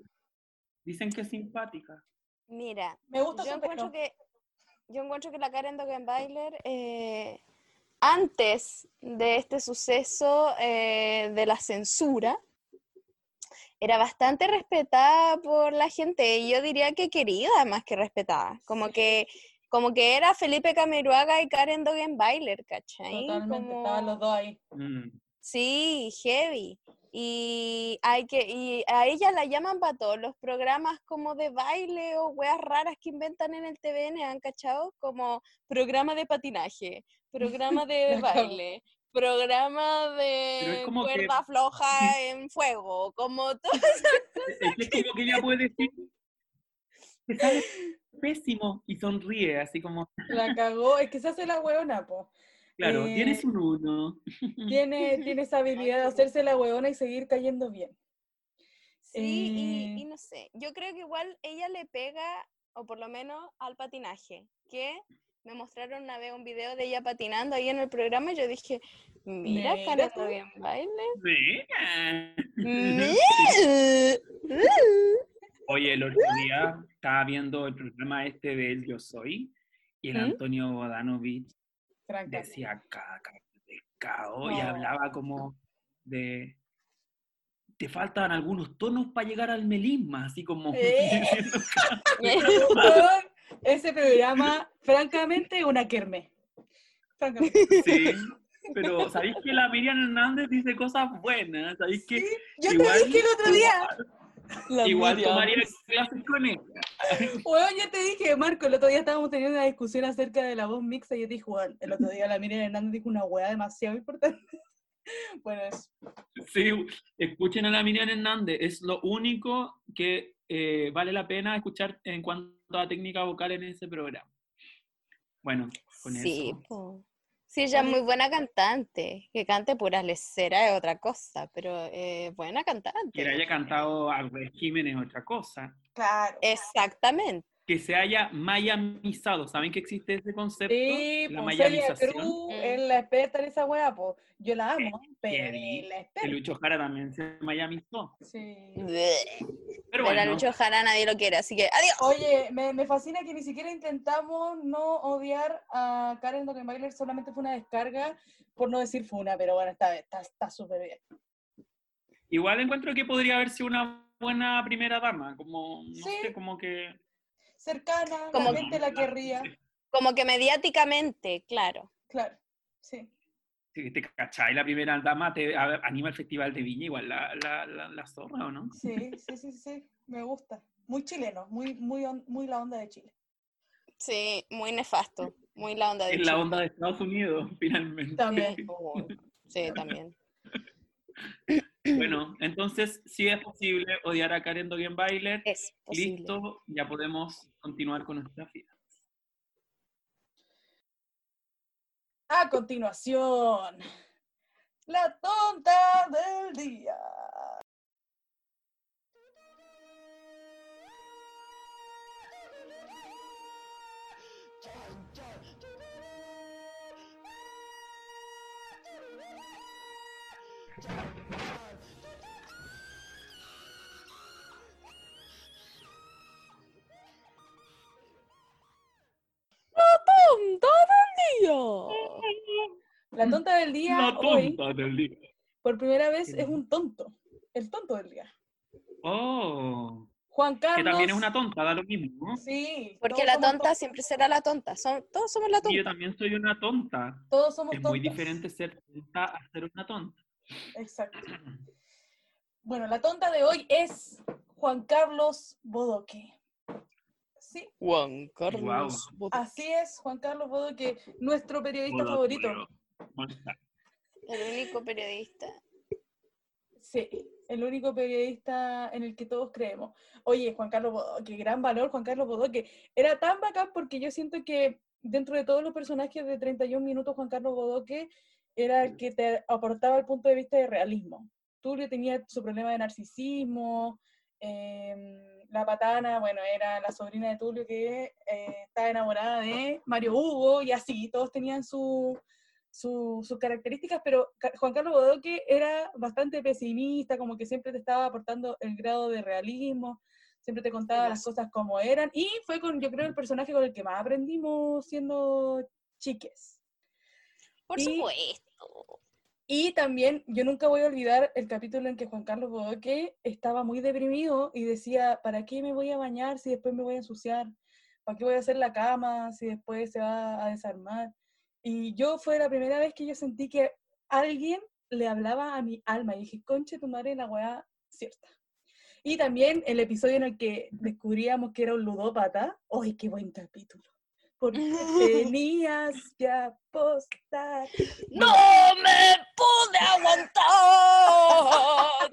dicen que es simpática. Mira, Me gusta yo encuentro que yo encuentro que la Karen Dogenbailer eh, antes de este suceso eh, de la censura era bastante respetada por la gente y yo diría que querida más que respetada como que como que era Felipe Camiruaga y Karen Dogenbailer ¿cachai? Totalmente, Como- estaban los dos ahí. Mm. Sí, heavy. Y hay que, y a ella la llaman para todos los programas como de baile o weas raras que inventan en el TVN, ¿han cachado? Como programa de patinaje, (laughs) programa de baile, programa de como que- cuerda floja (laughs) en fuego, como todo. (laughs) Es que es como que ella puede decir que sale pésimo y sonríe, así como, La cagó. Es que se hace la hueona, po. claro, Eh, tienes un uno. Tiene, tiene esa (laughs) habilidad de hacerse la hueona y seguir cayendo bien. Sí, y, y Eh, no sé, yo creo que igual ella le pega, o por lo menos al patinaje, que me mostraron una vez un video de ella patinando ahí en el programa y yo dije, mira, Mira Karen tú. Dogenbailer. Mira. (laughs) Mira. Oye, el otro día estaba viendo el programa este de El Yo Soy y el ¿Mm? Antonio Bodanovich decía caca, pescado y No. hablaba como de te faltan algunos tonos para llegar al melisma, así como (laughs) Eh. (laughs) Ese programa, francamente, una kerme. Francamente. sí, pero ¿sabéis que la Miriam Hernández dice cosas buenas? ¿Sabéis que Yo igual, te dije el otro día, igual tomaría clases con ella? weón, yo te dije, Marco, el otro día estábamos teniendo una discusión acerca de la voz mixta y yo te dije, weón, el otro día la Miriam Hernández dijo una weá demasiado importante. (laughs) Bueno, es Sí, escuchen a la Miriam Hernández, es lo único que eh, vale la pena escuchar en cuanto a técnica vocal en ese programa. Bueno, con Sí, eso. po. Sí, ella es muy buena cantante. Que cante pura lecera es otra cosa, pero eh, buena cantante. Que haya cantado al régimen es otra cosa. claro. Exactamente. Que se haya mayamizado. ¿Saben que existe ese concepto? Sí, la pues mayamización. Cruz es la experta en esa weá, pues. Yo la amo, pero heavy. es la experta. Lucho Jara también se mayamizó. Sí. Pero Pero a bueno, Lucho Jara nadie lo quiere, así que adiós. Oye, me, me fascina que ni siquiera intentamos no odiar a Karen Dogenbailer, solamente fue una descarga, por no decir funa, pero bueno, está está está súper bien. igual encuentro que podría haber sido una buena primera dama. Como, no Sí. sé, como que... Cercana, Como- la gente la querría, Como que mediáticamente, claro. claro, sí. Si te cachai, la primera dama te a- anima el Festival de Viña, igual la, la, la, la zorra, ¿o no? Sí, sí, sí, sí, me gusta. Muy chileno, muy, muy, on- muy la onda de Chile. Sí, muy nefasto. Muy la onda de Es la onda de Estados Unidos, (laughs) finalmente. También. Sí, también. (laughs) Bueno, (clears throat) entonces sí es posible odiar a Karen Dogenbailer. Es posible. Listo, ya podemos continuar con nuestra vida. A continuación, la tonta del día. La tonta del día La hoy, tonta del día. por primera vez, es un tonto. El tonto del día. Oh, Juan Carlos. que también es una tonta, da lo mismo. ¿no? Sí. Porque la tonta tontos. siempre será la tonta. Son, todos somos la Y yo tonta. también soy una tonta. Todos somos Es muy tontos. diferente ser tonta a ser una tonta. Exacto. (clears throat) Bueno, la tonta de hoy es Juan Carlos Bodoque. Sí, Juan Carlos así es, Juan Carlos Bodoque, nuestro periodista favorito. El único periodista. Sí, el único periodista en el que todos creemos. Oye, Juan Carlos Bodoque, gran valor, Juan Carlos Bodoque. Era tan bacán porque yo siento que dentro de todos los personajes de 31 minutos, Juan Carlos Bodoque era el que te aportaba el punto de vista de realismo. Tulio tenía su problema de narcisismo, em, la patana, bueno, era la sobrina de Tulio que eh, estaba enamorada de Mario Hugo y así, todos tenían su, su- sus características, pero Juan Carlos Bodoque era bastante pesimista, como que siempre te estaba aportando el grado de realismo, siempre te contaba las cosas como eran, y fue con, yo creo, el personaje con el que más aprendimos siendo chiques. Por Y- supuesto. Y también, yo nunca voy a olvidar el capítulo en que Juan Carlos Bodoque estaba muy deprimido y decía, ¿para qué me voy a bañar si después me voy a ensuciar? ¿Para qué voy a hacer la cama si después se va a desarmar? Y yo fue la primera vez que yo sentí que alguien le hablaba a mi alma y dije, conche tu madre, la weá cierta. Y también el episodio en el que descubríamos que era un ludópata. ¡Ay, qué buen capítulo! Porque (laughs) tenías que apostar. ¡No me pude aguantar!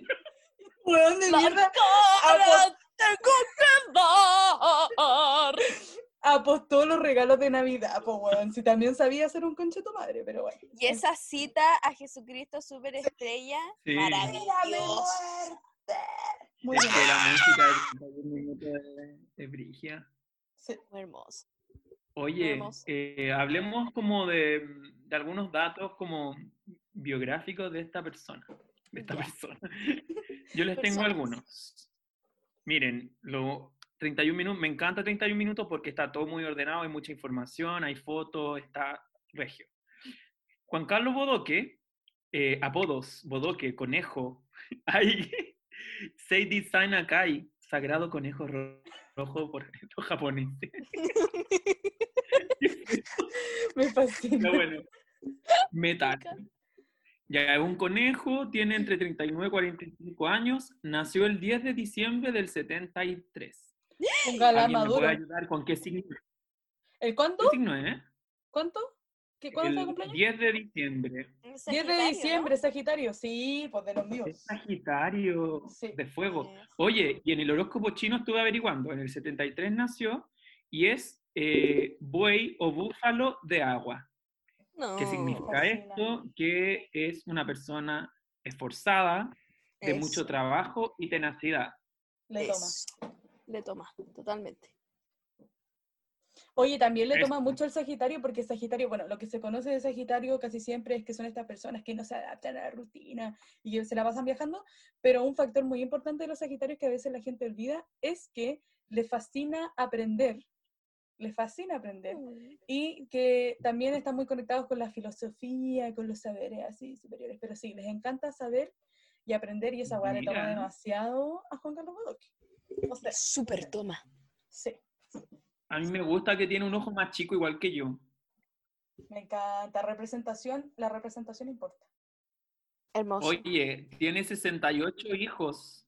Weón de ¡La mierda. cara tengo que dar! apostó los regalos de Navidad, pues weón. Si también sabía hacer un conche tu madre, pero bueno. Y esa cita a Jesucristo superestrella, Sí. maravilloso. Muy Es bien. que la música de 31 minutos de, de Brigia. Sí. Muy hermoso. Oye, eh, hablemos como de, de algunos datos como biográficos de esta persona. De esta Ya. persona. (laughs) Yo les tengo algunos. Miren, lo 31 minutos, me encanta 31 minutos porque está todo muy ordenado, hay mucha información, hay fotos, está regio. Juan Carlos Bodoque, eh, apodos, Bodoque, conejo, (laughs) hay Seidi Sanakai, sagrado conejo ro- rojo por (laughs) los japoneses. (laughs) Me fascina. Pero bueno, metal. Ya es un conejo, tiene entre 39 y 45 años, nació el 10 de diciembre del 73. Un galán ¿Alguien me maduro. puede ayudar con qué signo, ¿El qué cuánto? signo es? ¿Cuánto? ¿Qué, ¿Cuándo fue el El cumpleaños? 10 de diciembre. 10 Sagitario, de ¿no? diciembre, Sagitario. Sí, pues de los míos. Es Sagitario Sí. de fuego. Oye, y en el horóscopo chino estuve averiguando, en el 73 nació y es eh, buey o búfalo de agua. ¿Qué No. significa fascina. esto? Que es una persona esforzada, de mucho trabajo y tenacidad. Le toma. Eso. Le toma, totalmente. Oye, también le Eso. toma mucho el Sagitario porque Sagitario, bueno, lo que se conoce de Sagitario casi siempre es que son estas personas que no se adaptan a la rutina y que se la pasan viajando, pero un factor muy importante de los Sagitarios que a veces la gente olvida es que le fascina aprender, le fascina aprender y que también están muy conectados con la filosofía, con los saberes así superiores, pero sí, les encanta saber y aprender y esa weá le toma demasiado a Juan Carlos Bodoque. O sea, Súper toma. sí. A mí me gusta que tiene un ojo más chico igual que yo. Me encanta. Representación, la representación importa. Hermoso. Oye, tiene 68 hijos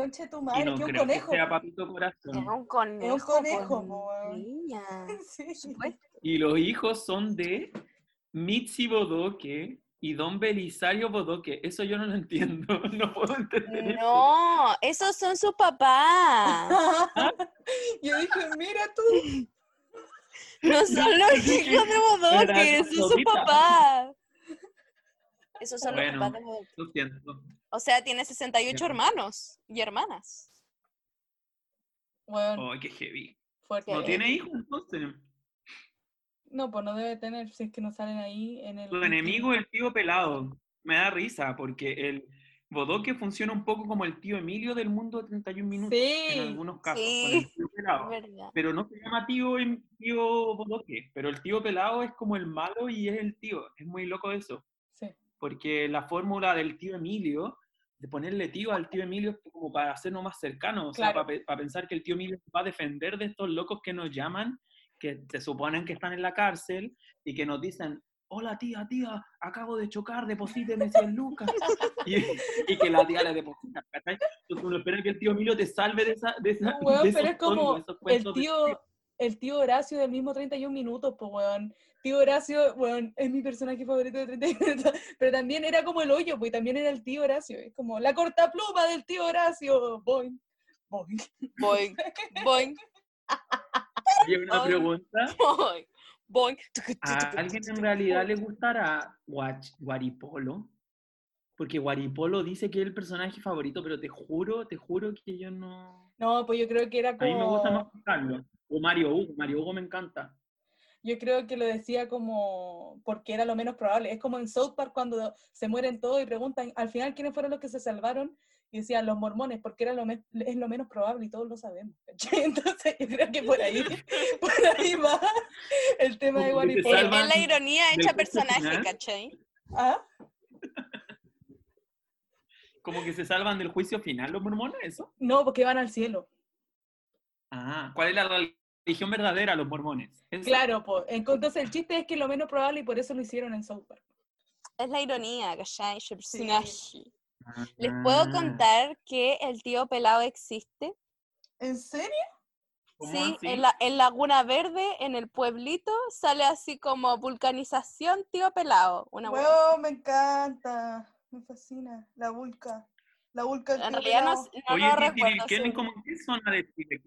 Conche tu madre, no que un conejo. que sea papito Es corazón. un conejo. pues, conejo, po, weón. niña. (laughs) Sí. Por supuesto. Y los hijos son de Mitzi Bodoque y Don Belisario Bodoque. Eso yo no lo entiendo, (laughs) no puedo entender eso. No, esos son sus papás. (laughs) Yo dije, mira tú. No son los hijos de Bodoque, son sus papás. Esos son los Bueno. papás de Bodoque. Lo siento. O sea, tiene 68 Ya. hermanos y hermanas. Bueno, Ay, qué heavy. fuerte. ¿No tiene hijos entonces? No, pues no debe tener, si es que no salen ahí en el. Su enemigo es el tío pelado. Me da risa porque el Bodoque funciona un poco como el tío Emilio del mundo de 31 minutos. En Sí. algunos casos. Sí. con el tío pelado. verdad. Pero no se llama tío, Em- tío Bodoque. Pero el tío pelado es como el malo y es el tío. Es muy loco eso. Sí. Porque la fórmula del tío Emilio, de ponerle tío al tío Emilio como para hacernos más cercanos. O sea, Claro. para, pe- para pensar que el tío Emilio va a defender de estos locos que nos llaman, que se suponen que están en la cárcel y que nos dicen, hola tía, tía, acabo de chocar, deposíteme 100 lucas. (laughs) y, y que la tía le deposita, ¿cachai? Entonces uno espera que el tío Emilio te salve de esa... De esa Weón, de pero esos es como esos el cuentos de- tío, el tío Horacio del mismo 31 minutos, pues weón. Tío Horacio, weón, es mi personaje favorito de 31 minutos, (laughs) pero también era como el hoyo, pues también era el tío Horacio, es como la cortapluma del tío Horacio, boing, boing. Boing, (laughs) boing, Oye, una pregunta. boing, boing. ¿A alguien en realidad le gustará Guaripolo? Porque Guaripolo dice que es el personaje favorito, pero te juro, te juro que yo no... No, pues yo creo que era A mí me gusta más como, Carlos. O Mario Hugo, Mario Hugo me encanta. Yo creo que lo decía como, porque era lo menos probable, es como en South Park cuando se mueren todos y preguntan, al final, ¿quiénes fueron los que se salvaron? Y decían, los mormones, porque era lo me- es lo menos probable y todos lo sabemos. ¿cachai? (laughs) Entonces yo creo que por ahí, (laughs) por ahí va el tema de Guaripolo. Es, la ironía hecha personaje. ¿cachai? ¿Ah? (laughs) Como que se salvan del juicio final los mormones, ¿eso? No, porque van al cielo. Ah, ¿cuál es la religión verdadera, los mormones? Claro, pues. Entonces el chiste es que es lo menos probable y por eso lo hicieron en South Park. Es la ironía, ¿cachai? Personaje. Ah. Les puedo contar que el tío pelado existe. ¿En serio? ¿Cómo Sí, en, la, en Laguna Verde, en el pueblito, sale así como vulcanización tío pelado. Una así. me encanta. Me fascina. La vulca. La vulca En realidad no, no Oye, lo recuerdo. Titirquén, sí. ¿cómo en qué zona de Chile?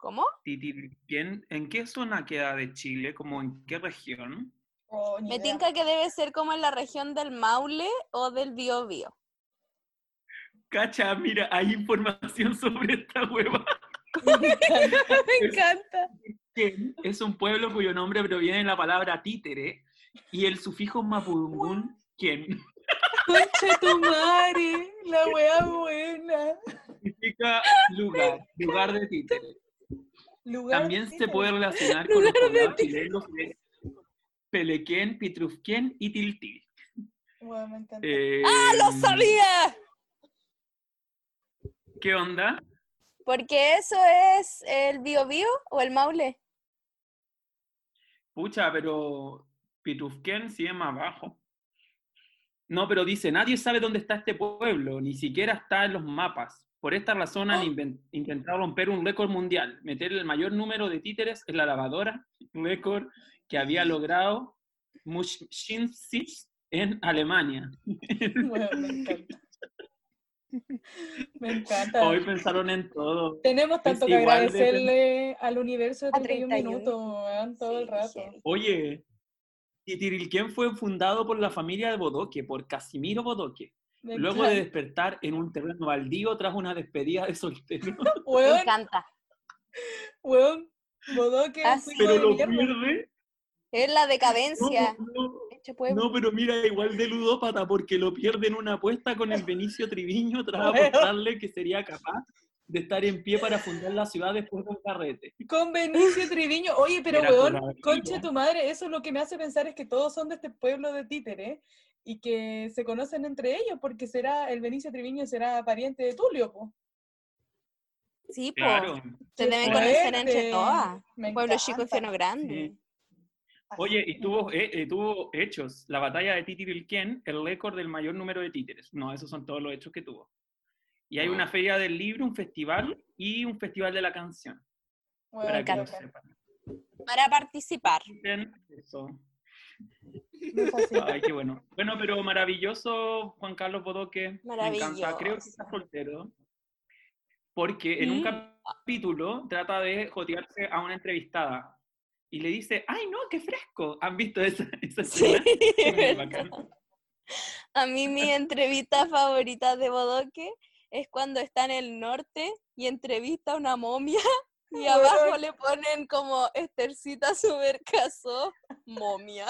¿Cómo? ¿en qué zona queda de Chile? ¿Como en qué región? Oh, Me tinca que debe ser como en la región del Maule o del Biobío. Cacha, mira, hay información (laughs) sobre esta hueva. (laughs) Me encanta. Es un pueblo cuyo nombre proviene de la palabra títere y el sufijo mapudungún, quien Concha tu madre. La wea buena. significa lugar, lugar de títere. Lugar También de se puede relacionar (laughs) con los poblados chilenos de Pelequén, Pitrufquén y Tiltil. Me encanta. ¡Ah, lo sabía! ¿Qué onda? Porque eso es el Biobío o el Maule. Pucha, pero Pitrufquén sigue más abajo. No, pero dice, nadie sabe dónde está este pueblo, ni siquiera está en los mapas. Por esta razón han intentado romper un récord mundial, meter el mayor número de títeres en la lavadora, (laughs) récord que había logrado Muschinzich en Alemania. (laughs) Wea, me encanta. (laughs) Me encanta. Hoy pensaron en todo. Tenemos tanto que igual de- agradecerle al universo de A 31 31. minutos, todo el Sí, rato. heavy. Oye, Titirilquén fue fundado por la familia de Bodoque, por Casimiro Bodoque, Me luego de despertar en un terreno baldío tras una despedida de soltero. (laughs) (laughs) Me encanta. weón, Bodoque, Ah, Pero lo pierde. Es la decadencia. no, pero mira, igual de ludópata, porque lo pierde en una apuesta con el Benicio Triviño tras apostarle que sería capaz de estar en pie para fundar la ciudad después de un carrete. Con Benicio Triviño. Oye, pero Era weón, vida. tu madre, eso es lo que me hace pensar es que todos son de este pueblo de títere y que se conocen entre ellos, porque será, el Benicio Triviño será pariente de Tulio, po. Sí, po. Claro. Se ¡Qué deben conocer entre fuerte! todas. Me Pueblo chico, encanta. infierno grande. Sí. Oye, y tuvo, eh, eh, tuvo hechos. La batalla de Titirilquén, el récord del mayor número de títeres. No, esos son todos los hechos que tuvo. Y hay una feria del libro, un festival y un festival de la canción. Weón, Para que lo bacán. sepan. Para participar. Bien, Ay, qué bueno. Bueno, pero maravilloso, Juan Carlos Bodoque. Me encanta. Creo que está soltero. Porque en un capítulo trata de jotearse a una entrevistada. Y le dice, ay, no, qué fresco. ¿Han visto esa, esa Sí? Es. A mí mi entrevista favorita de Bodoque es cuando está en el norte y entrevista a una momia y abajo le ponen como Estercita Supercasó, momia.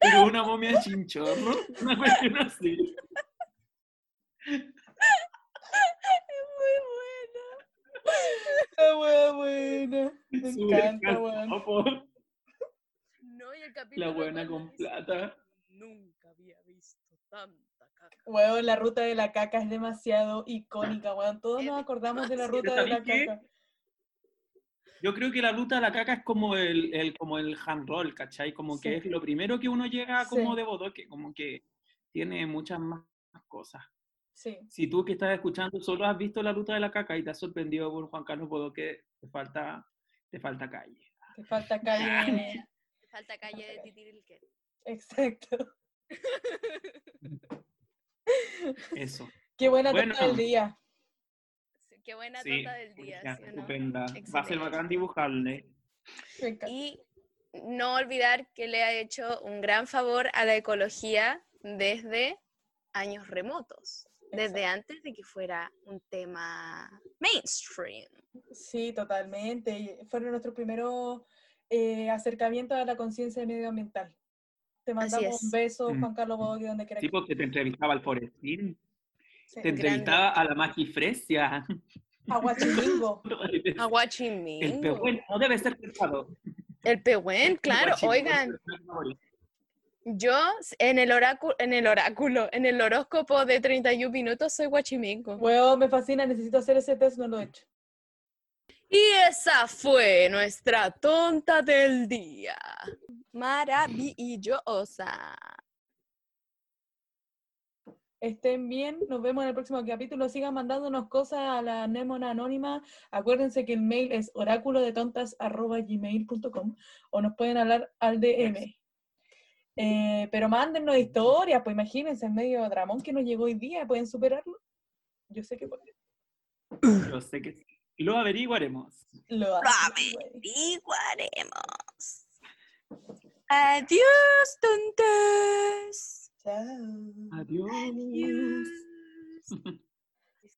Pero una momia chinchorro, una cuestión así. (laughs) Muy buena. La buena. Me encanta, weón. No, y el capítulo La buena con plata. Nunca había visto tanta caca. Weón, la ruta de la caca es demasiado icónica, weón. Todos nos acordamos de la ruta de la caca. Yo creo que la ruta de la caca es como el, el- como el hand roll, ¿cachai? Como que es lo primero que uno llega como Sí. de bodoque, como que tiene muchas más cosas. Sí, Si tú que estás escuchando solo has visto la ruta de la caca y te has sorprendido por Juan Carlos Bodoque, te falta, te falta calle. te falta (laughs) calle. Falta calle de Titirilquén. Exacto. (laughs) Eso. Qué buena Bueno. del día. Qué buena Sí, torta del día, ya, ¿sí o no? estupenda. Va a ser bacán dibujarle. Y no olvidar que le ha hecho un gran favor a la ecología desde años remotos, desde antes de que fuera un tema mainstream. Sí, totalmente. Fueron nuestros primeros eh, acercamientos a la conciencia medioambiental. Te mandamos un beso, Mm. Juan Carlos Bodoque, donde quieras. Sí, porque te entrevistaba al Forestín. Te entrevistaba a la Magifresia. A Guachimingo. (laughs) El Aguachimingo. pehuen no debe ser pesado. El pehuen, claro, oigan. Yo en el oráculo, en el oráculo, en el horóscopo de 31 minutos soy guachimingo. Huevo, me fascina, necesito hacer ese test, no lo he hecho. Y esa fue nuestra tonta del día. Maravillosa. Estén bien, nos vemos en el próximo capítulo. Sigan mandándonos cosas a la Nemona Anónima. Acuérdense que el mail es oráculodetontas.gmail.com o nos pueden hablar al DM. Eh, pero mándennos historias, pues imagínense, en medio dramón que nos llegó hoy día, ¿pueden superarlo? Yo sé que pueden. Yo sé que sí. Lo averiguaremos. Lo. Averiguaremos. Adiós, tontas. Chao. Adiós. Adiós. (laughs)